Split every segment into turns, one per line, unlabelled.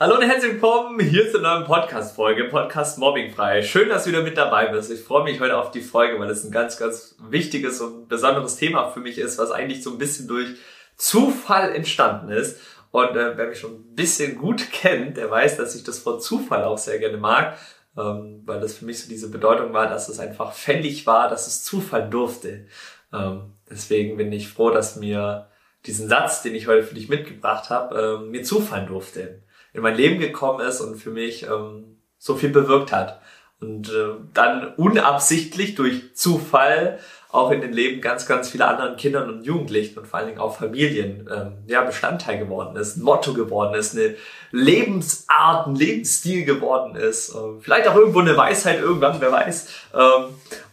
Hallo und herzlich willkommen hier zur neuen Podcast-Folge, Podcast Mobbingfrei. Schön, dass du wieder mit dabei bist. Ich freue mich heute auf die Folge, weil es ein ganz, ganz wichtiges und besonderes Thema für mich ist, was eigentlich so ein bisschen durch Zufall entstanden ist. Und äh, wer mich schon ein bisschen gut kennt, der weiß, dass ich das von Zufall auch sehr gerne mag, ähm, weil das für mich so diese Bedeutung war, dass es einfach fällig war, dass es Zufall durfte. Ähm, deswegen bin ich froh, dass mir diesen Satz, den ich heute für dich mitgebracht habe, ähm, mir zufallen durfte, in mein Leben gekommen ist und für mich ähm, so viel bewirkt hat. Und äh, dann unabsichtlich durch Zufall auch in den Leben ganz, ganz vieler anderen Kindern und Jugendlichen und vor allen Dingen auch Familien ähm, ja, Bestandteil geworden ist, ein Motto geworden ist, eine Lebensart, ein Lebensstil geworden ist. Ähm, vielleicht auch irgendwo eine Weisheit irgendwann, wer weiß. Ähm,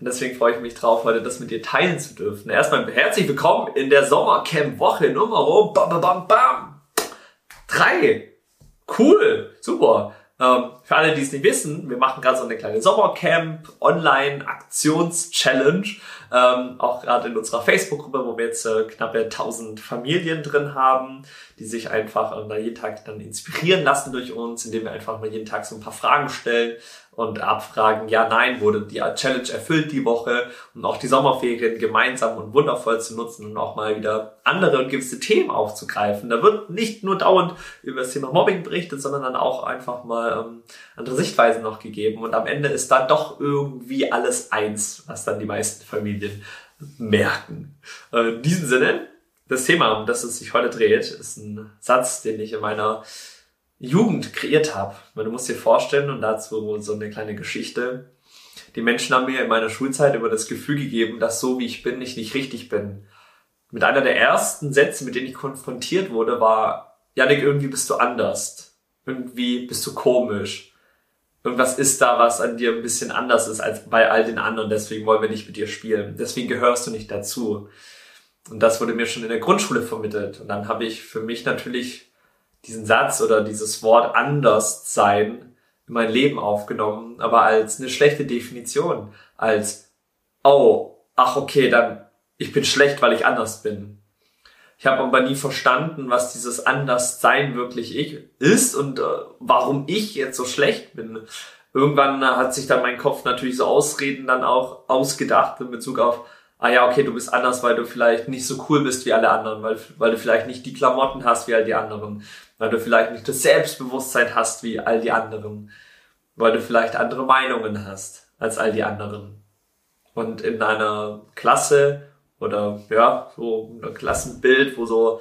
und deswegen freue ich mich drauf, heute das mit dir teilen zu dürfen. Erstmal herzlich willkommen in der Sommercamp-Woche Nummer bam, bam, bam, bam. drei. Cool, super. Ähm, für alle, die es nicht wissen, wir machen gerade so eine kleine Sommercamp Online Aktions Challenge, ähm, auch gerade in unserer Facebook-Gruppe, wo wir jetzt äh, knappe 1000 Familien drin haben, die sich einfach äh, jeden Tag dann inspirieren lassen durch uns, indem wir einfach mal jeden Tag so ein paar Fragen stellen und abfragen, ja, nein, wurde die Challenge erfüllt die Woche und auch die Sommerferien gemeinsam und wundervoll zu nutzen und auch mal wieder andere und gewisse Themen aufzugreifen. Da wird nicht nur dauernd über das Thema Mobbing berichtet, sondern dann auch einfach mal ähm, andere Sichtweisen noch gegeben und am Ende ist dann doch irgendwie alles eins, was dann die meisten Familien merken. Äh, in diesem Sinne, das Thema, um das es sich heute dreht, ist ein Satz, den ich in meiner Jugend kreiert habe. Du musst dir vorstellen, und dazu so eine kleine Geschichte. Die Menschen haben mir in meiner Schulzeit über das Gefühl gegeben, dass so wie ich bin, ich nicht richtig bin. Mit einer der ersten Sätze, mit denen ich konfrontiert wurde, war, Janik, irgendwie bist du anders. Irgendwie bist du komisch. Irgendwas ist da, was an dir ein bisschen anders ist als bei all den anderen. Deswegen wollen wir nicht mit dir spielen. Deswegen gehörst du nicht dazu. Und das wurde mir schon in der Grundschule vermittelt. Und dann habe ich für mich natürlich diesen Satz oder dieses Wort anders sein in mein Leben aufgenommen, aber als eine schlechte Definition, als, oh, ach okay, dann, ich bin schlecht, weil ich anders bin. Ich habe aber nie verstanden, was dieses Anderssein wirklich ich ist und äh, warum ich jetzt so schlecht bin. Irgendwann hat sich dann mein Kopf natürlich so Ausreden dann auch ausgedacht in Bezug auf, ah ja, okay, du bist anders, weil du vielleicht nicht so cool bist wie alle anderen, weil, weil du vielleicht nicht die Klamotten hast wie all die anderen, weil du vielleicht nicht das Selbstbewusstsein hast wie all die anderen, weil du vielleicht andere Meinungen hast als all die anderen. Und in einer Klasse oder ja, so ein Klassenbild, wo so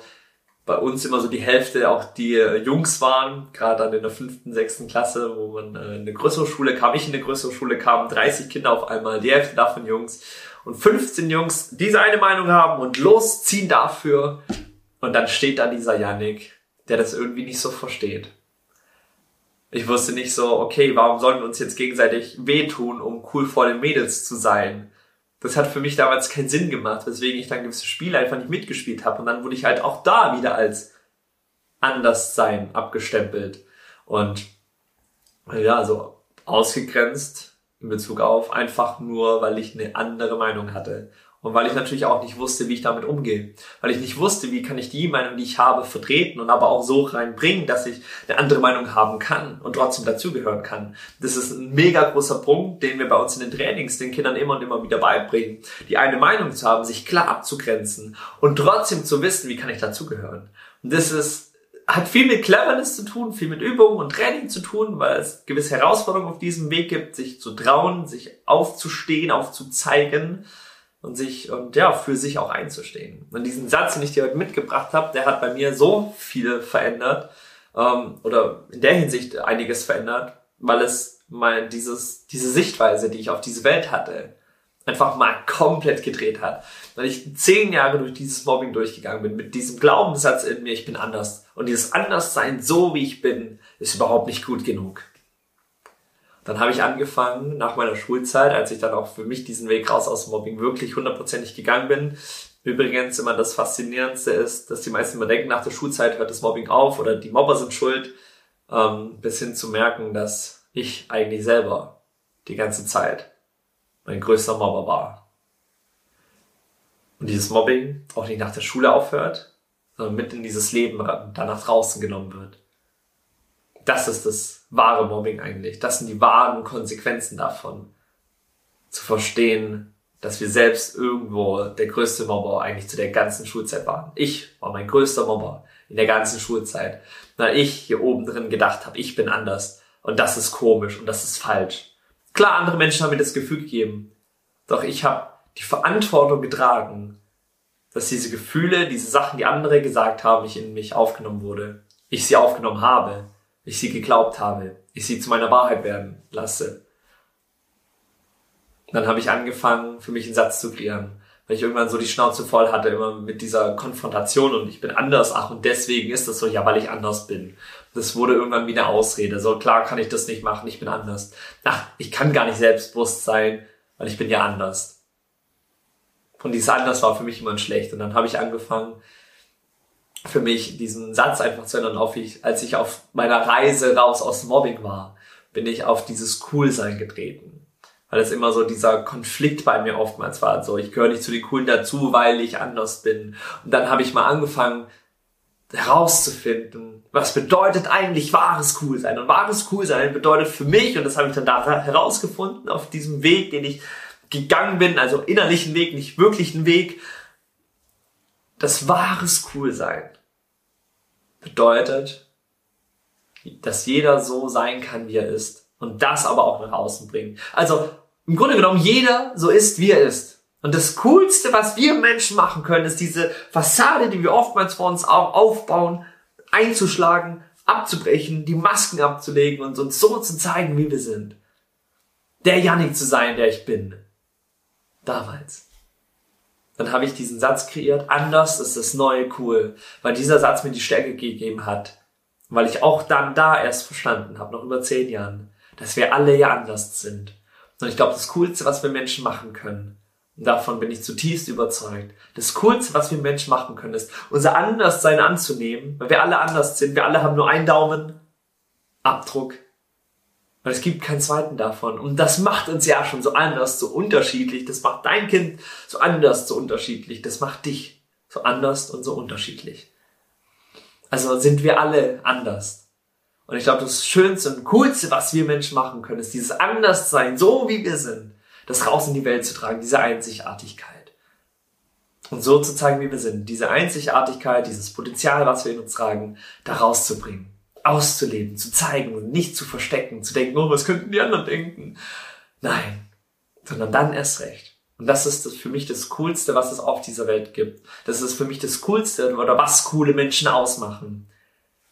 bei uns immer so die Hälfte auch die Jungs waren, gerade dann in der fünften, sechsten Klasse, wo man äh, in eine größere Schule kam, ich in eine größere Schule kam, 30 Kinder auf einmal, die Hälfte davon Jungs und 15 Jungs diese eine Meinung haben und losziehen dafür. Und dann steht da dieser Yannick der das irgendwie nicht so versteht. Ich wusste nicht so, okay, warum sollen wir uns jetzt gegenseitig wehtun, um cool vor den Mädels zu sein? Das hat für mich damals keinen Sinn gemacht, weswegen ich dann gewisse Spiele einfach nicht mitgespielt habe. Und dann wurde ich halt auch da wieder als Anderssein abgestempelt. Und ja, so ausgegrenzt in Bezug auf einfach nur, weil ich eine andere Meinung hatte. Und weil ich natürlich auch nicht wusste, wie ich damit umgehe. Weil ich nicht wusste, wie kann ich die Meinung, die ich habe, vertreten und aber auch so reinbringen, dass ich eine andere Meinung haben kann und trotzdem dazugehören kann. Das ist ein mega großer Punkt, den wir bei uns in den Trainings den Kindern immer und immer wieder beibringen. Die eine Meinung zu haben, sich klar abzugrenzen und trotzdem zu wissen, wie kann ich dazugehören. Und das ist, hat viel mit Cleverness zu tun, viel mit Übung und Training zu tun, weil es gewisse Herausforderungen auf diesem Weg gibt, sich zu trauen, sich aufzustehen, aufzuzeigen und sich und ja für sich auch einzustehen. Und diesen Satz, den ich dir heute mitgebracht habe, der hat bei mir so viel verändert ähm, oder in der Hinsicht einiges verändert, weil es mal dieses diese Sichtweise, die ich auf diese Welt hatte, einfach mal komplett gedreht hat. Weil ich zehn Jahre durch dieses Mobbing durchgegangen bin, mit diesem Glaubenssatz in mir, ich bin anders. Und dieses Anderssein, so wie ich bin, ist überhaupt nicht gut genug. Dann habe ich angefangen, nach meiner Schulzeit, als ich dann auch für mich diesen Weg raus aus Mobbing wirklich hundertprozentig gegangen bin. Übrigens immer das Faszinierendste ist, dass die meisten immer denken, nach der Schulzeit hört das Mobbing auf oder die Mobber sind schuld, ähm, bis hin zu merken, dass ich eigentlich selber die ganze Zeit mein größter Mobber war. Und dieses Mobbing auch nicht nach der Schule aufhört, sondern mit in dieses Leben danach draußen genommen wird das ist das wahre Mobbing eigentlich. Das sind die wahren Konsequenzen davon. Zu verstehen, dass wir selbst irgendwo der größte Mobber eigentlich zu der ganzen Schulzeit waren. Ich war mein größter Mobber in der ganzen Schulzeit, weil ich hier oben drin gedacht habe, ich bin anders und das ist komisch und das ist falsch. Klar, andere Menschen haben mir das Gefühl gegeben, doch ich habe die Verantwortung getragen, dass diese Gefühle, diese Sachen, die andere gesagt haben, ich in mich aufgenommen wurde. Ich sie aufgenommen habe, ich sie geglaubt habe, ich sie zu meiner Wahrheit werden lasse dann habe ich angefangen, für mich einen Satz zu klären, weil ich irgendwann so die Schnauze voll hatte, immer mit dieser Konfrontation und ich bin anders, ach und deswegen ist das so, ja, weil ich anders bin. Das wurde irgendwann wie eine Ausrede. So klar kann ich das nicht machen, ich bin anders. Ach, ich kann gar nicht selbstbewusst sein, weil ich bin ja anders. Und dieses anders war für mich immer schlecht. Und dann habe ich angefangen, für mich diesen Satz einfach zu ändern, auf ich, als ich auf meiner Reise raus aus Mobbing war, bin ich auf dieses Coolsein getreten weil es immer so dieser Konflikt bei mir oftmals war. So, ich gehöre nicht zu den Coolen dazu, weil ich anders bin. Und dann habe ich mal angefangen herauszufinden, was bedeutet eigentlich wahres Coolsein. Und wahres Coolsein bedeutet für mich, und das habe ich dann da herausgefunden, auf diesem Weg, den ich gegangen bin, also innerlichen Weg, nicht wirklichen Weg, das wahres Coolsein bedeutet, dass jeder so sein kann, wie er ist und das aber auch nach außen bringen. Also im Grunde genommen jeder so ist, wie er ist. Und das Coolste, was wir Menschen machen können, ist diese Fassade, die wir oftmals vor uns auch aufbauen, einzuschlagen, abzubrechen, die Masken abzulegen und uns so zu zeigen, wie wir sind. Der Yannick zu sein, der ich bin. Damals. Dann habe ich diesen Satz kreiert, anders ist das neue cool, weil dieser Satz mir die Stärke gegeben hat. Weil ich auch dann da erst verstanden habe, noch über zehn Jahren dass wir alle ja anders sind. Und ich glaube, das Coolste, was wir Menschen machen können, und davon bin ich zutiefst überzeugt, das Coolste, was wir Menschen machen können, ist, unser Anderssein anzunehmen, weil wir alle anders sind. Wir alle haben nur einen Daumen, Abdruck. Weil es gibt keinen zweiten davon. Und das macht uns ja schon so anders, so unterschiedlich. Das macht dein Kind so anders, so unterschiedlich. Das macht dich so anders und so unterschiedlich. Also sind wir alle anders. Und ich glaube, das Schönste und Coolste, was wir Menschen machen können, ist dieses Anderssein, so wie wir sind, das raus in die Welt zu tragen, diese Einzigartigkeit. Und so zu zeigen, wie wir sind, diese Einzigartigkeit, dieses Potenzial, was wir in uns tragen, da rauszubringen, auszuleben, zu zeigen und nicht zu verstecken, zu denken, oh, was könnten die anderen denken? Nein, sondern dann erst recht. Und das ist für mich das Coolste, was es auf dieser Welt gibt. Das ist für mich das Coolste oder was coole Menschen ausmachen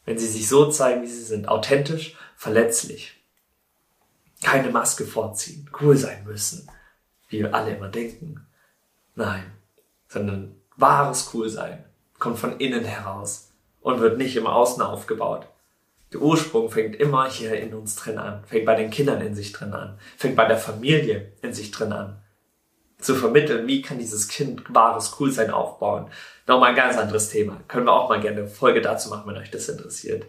wenn sie sich so zeigen, wie sie sind, authentisch, verletzlich. Keine Maske vorziehen, cool sein müssen, wie wir alle immer denken. Nein, sondern wahres Coolsein kommt von innen heraus und wird nicht im Außen aufgebaut. Der Ursprung fängt immer hier in uns drin an, fängt bei den Kindern in sich drin an, fängt bei der Familie in sich drin an zu vermitteln, wie kann dieses Kind wahres Coolsein aufbauen. Nochmal ein ganz anderes Thema. Können wir auch mal gerne eine Folge dazu machen, wenn euch das interessiert.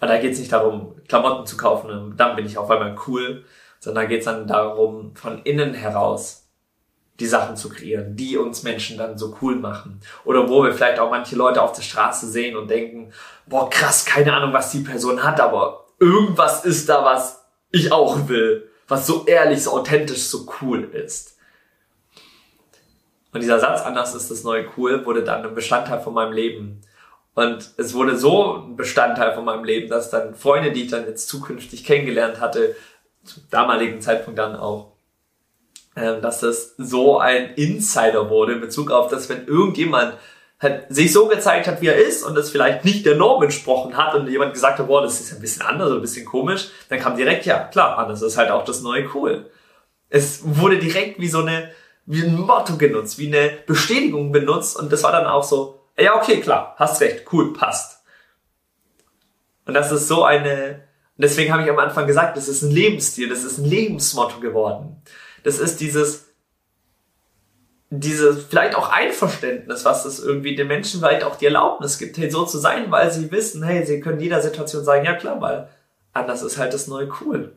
Aber da geht es nicht darum, Klamotten zu kaufen und dann bin ich auf einmal cool, sondern da geht es dann darum, von innen heraus die Sachen zu kreieren, die uns Menschen dann so cool machen. Oder wo wir vielleicht auch manche Leute auf der Straße sehen und denken, boah, krass, keine Ahnung, was die Person hat, aber irgendwas ist da, was ich auch will was so ehrlich, so authentisch, so cool ist. Und dieser Satz, anders ist das neue cool, wurde dann ein Bestandteil von meinem Leben. Und es wurde so ein Bestandteil von meinem Leben, dass dann Freunde, die ich dann jetzt zukünftig kennengelernt hatte, zum damaligen Zeitpunkt dann auch, dass das so ein Insider wurde in Bezug auf, dass wenn irgendjemand halt sich so gezeigt hat, wie er ist und das vielleicht nicht der Norm entsprochen hat und jemand gesagt hat, boah, das ist ein bisschen anders oder ein bisschen komisch, dann kam direkt, ja, klar, anders ist halt auch das neue cool. Es wurde direkt wie so eine, wie ein Motto genutzt, wie eine Bestätigung benutzt und das war dann auch so, ja, okay, klar, hast recht, cool, passt. Und das ist so eine, deswegen habe ich am Anfang gesagt, das ist ein Lebensstil, das ist ein Lebensmotto geworden. Das ist dieses, dieses vielleicht auch Einverständnis, was es irgendwie den Menschen vielleicht auch die Erlaubnis gibt, hey, so zu sein, weil sie wissen, hey, sie können jeder Situation sagen, ja klar, weil anders ist halt das neue cool.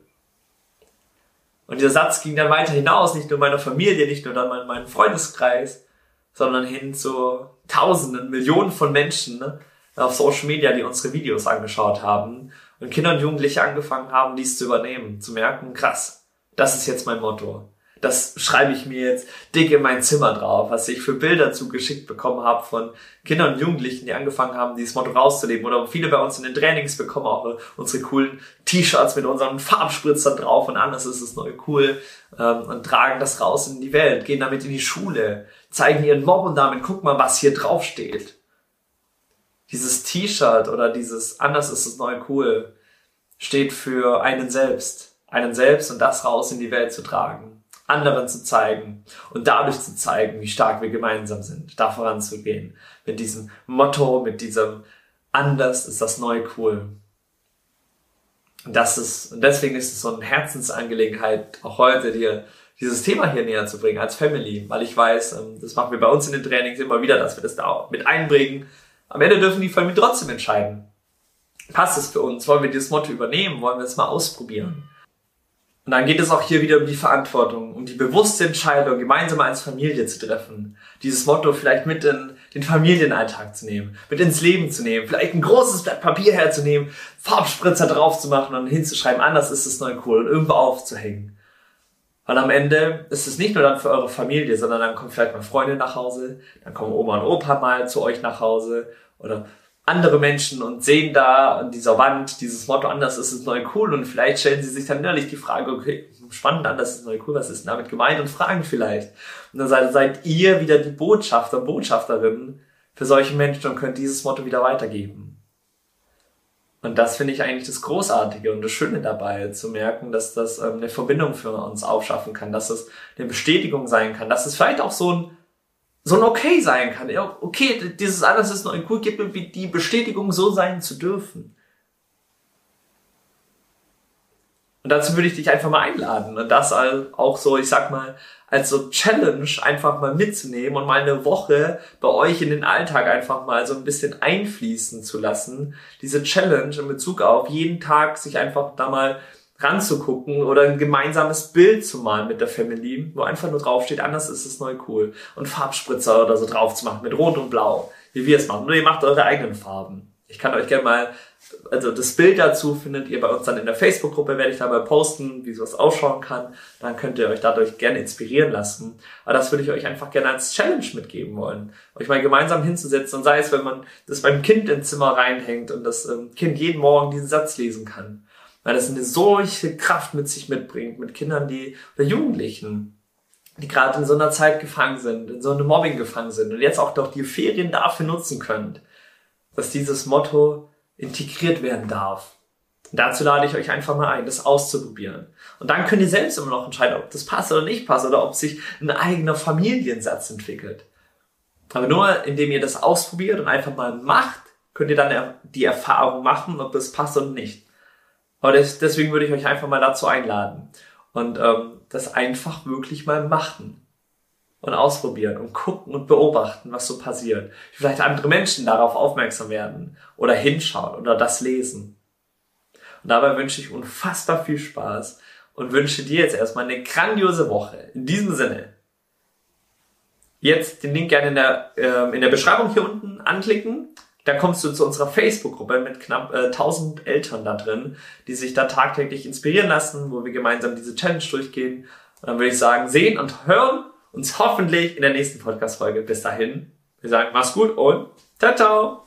Und dieser Satz ging dann weiter hinaus, nicht nur meiner Familie, nicht nur dann in meinem Freundeskreis, sondern hin zu Tausenden, Millionen von Menschen, ne, auf Social Media, die unsere Videos angeschaut haben und Kinder und Jugendliche angefangen haben, dies zu übernehmen, zu merken, krass, das ist jetzt mein Motto. Das schreibe ich mir jetzt dick in mein Zimmer drauf, was ich für Bilder zugeschickt bekommen habe von Kindern und Jugendlichen, die angefangen haben, dieses Motto rauszuleben. Oder viele bei uns in den Trainings bekommen auch unsere coolen T-Shirts mit unseren Farbspritzern drauf und anders ist es neu cool ähm, und tragen das raus in die Welt, gehen damit in die Schule, zeigen ihren Mob und damit, guck mal, was hier drauf steht. Dieses T-Shirt oder dieses anders ist es neu cool steht für einen selbst. Einen selbst und das raus in die Welt zu tragen anderen zu zeigen und dadurch zu zeigen, wie stark wir gemeinsam sind, da voranzugehen. Mit diesem Motto, mit diesem anders ist das neue cool. Und das ist, und deswegen ist es so eine Herzensangelegenheit, auch heute dir dieses Thema hier näher zu bringen als Family, weil ich weiß, ähm, das machen wir bei uns in den Trainings immer wieder, dass wir das da mit einbringen. Am Ende dürfen die Familien trotzdem entscheiden. Passt es für uns? Wollen wir dieses Motto übernehmen? Wollen wir es mal ausprobieren? Und dann geht es auch hier wieder um die Verantwortung, um die bewusste Entscheidung, gemeinsam als Familie zu treffen. Dieses Motto vielleicht mit in den Familienalltag zu nehmen, mit ins Leben zu nehmen, vielleicht ein großes Blatt Papier herzunehmen, Farbspritzer drauf zu machen und hinzuschreiben, anders ist es neu cool und irgendwo aufzuhängen. Weil am Ende ist es nicht nur dann für eure Familie, sondern dann kommen vielleicht mal Freunde nach Hause, dann kommen Oma und Opa mal zu euch nach Hause oder andere Menschen und sehen da an dieser Wand dieses Motto anders ist es neu cool und vielleicht stellen sie sich dann innerlich die Frage, okay, spannend, anders ist neu cool, was ist damit gemeint und fragen vielleicht. Und dann seid, seid ihr wieder die Botschafter, Botschafterinnen für solche Menschen und könnt dieses Motto wieder weitergeben. Und das finde ich eigentlich das Großartige und das Schöne dabei, zu merken, dass das ähm, eine Verbindung für uns aufschaffen kann, dass es eine Bestätigung sein kann, dass es vielleicht auch so ein so ein Okay sein kann. Ja, okay, dieses alles ist noch ein cool, gibt mir die Bestätigung, so sein zu dürfen. Und dazu würde ich dich einfach mal einladen und das auch so, ich sag mal, als so Challenge einfach mal mitzunehmen und mal eine Woche bei euch in den Alltag einfach mal so ein bisschen einfließen zu lassen. Diese Challenge in Bezug auf jeden Tag sich einfach da mal ranzugucken oder ein gemeinsames Bild zu malen mit der Family, wo einfach nur draufsteht, anders ist es neu cool. Und Farbspritzer oder so drauf zu machen mit Rot und Blau, wie wir es machen. Oder ihr macht eure eigenen Farben. Ich kann euch gerne mal, also das Bild dazu findet ihr bei uns dann in der Facebook-Gruppe, werde ich dabei posten, wie sowas ausschauen kann. Dann könnt ihr euch dadurch gerne inspirieren lassen. Aber das würde ich euch einfach gerne als Challenge mitgeben wollen. Euch mal gemeinsam hinzusetzen und sei es, wenn man das beim Kind ins Zimmer reinhängt und das ähm, Kind jeden Morgen diesen Satz lesen kann weil es eine solche Kraft mit sich mitbringt, mit Kindern, die, oder Jugendlichen, die gerade in so einer Zeit gefangen sind, in so einem Mobbing gefangen sind und jetzt auch doch die Ferien dafür nutzen könnt, dass dieses Motto integriert werden darf. Und dazu lade ich euch einfach mal ein, das auszuprobieren. Und dann könnt ihr selbst immer noch entscheiden, ob das passt oder nicht passt oder ob sich ein eigener Familiensatz entwickelt. Aber nur indem ihr das ausprobiert und einfach mal macht, könnt ihr dann die Erfahrung machen, ob das passt oder nicht. Aber das, deswegen würde ich euch einfach mal dazu einladen und ähm, das einfach wirklich mal machen und ausprobieren und gucken und beobachten, was so passiert. Vielleicht andere Menschen darauf aufmerksam werden oder hinschauen oder das lesen. Und dabei wünsche ich unfassbar viel Spaß und wünsche dir jetzt erstmal eine grandiose Woche. In diesem Sinne. Jetzt den Link gerne in der, äh, in der Beschreibung hier unten anklicken dann kommst du zu unserer Facebook-Gruppe mit knapp äh, 1000 Eltern da drin, die sich da tagtäglich inspirieren lassen, wo wir gemeinsam diese Challenge durchgehen. Und dann würde ich sagen, sehen und hören uns hoffentlich in der nächsten Podcast-Folge. Bis dahin, wir sagen, mach's gut und ciao, ciao!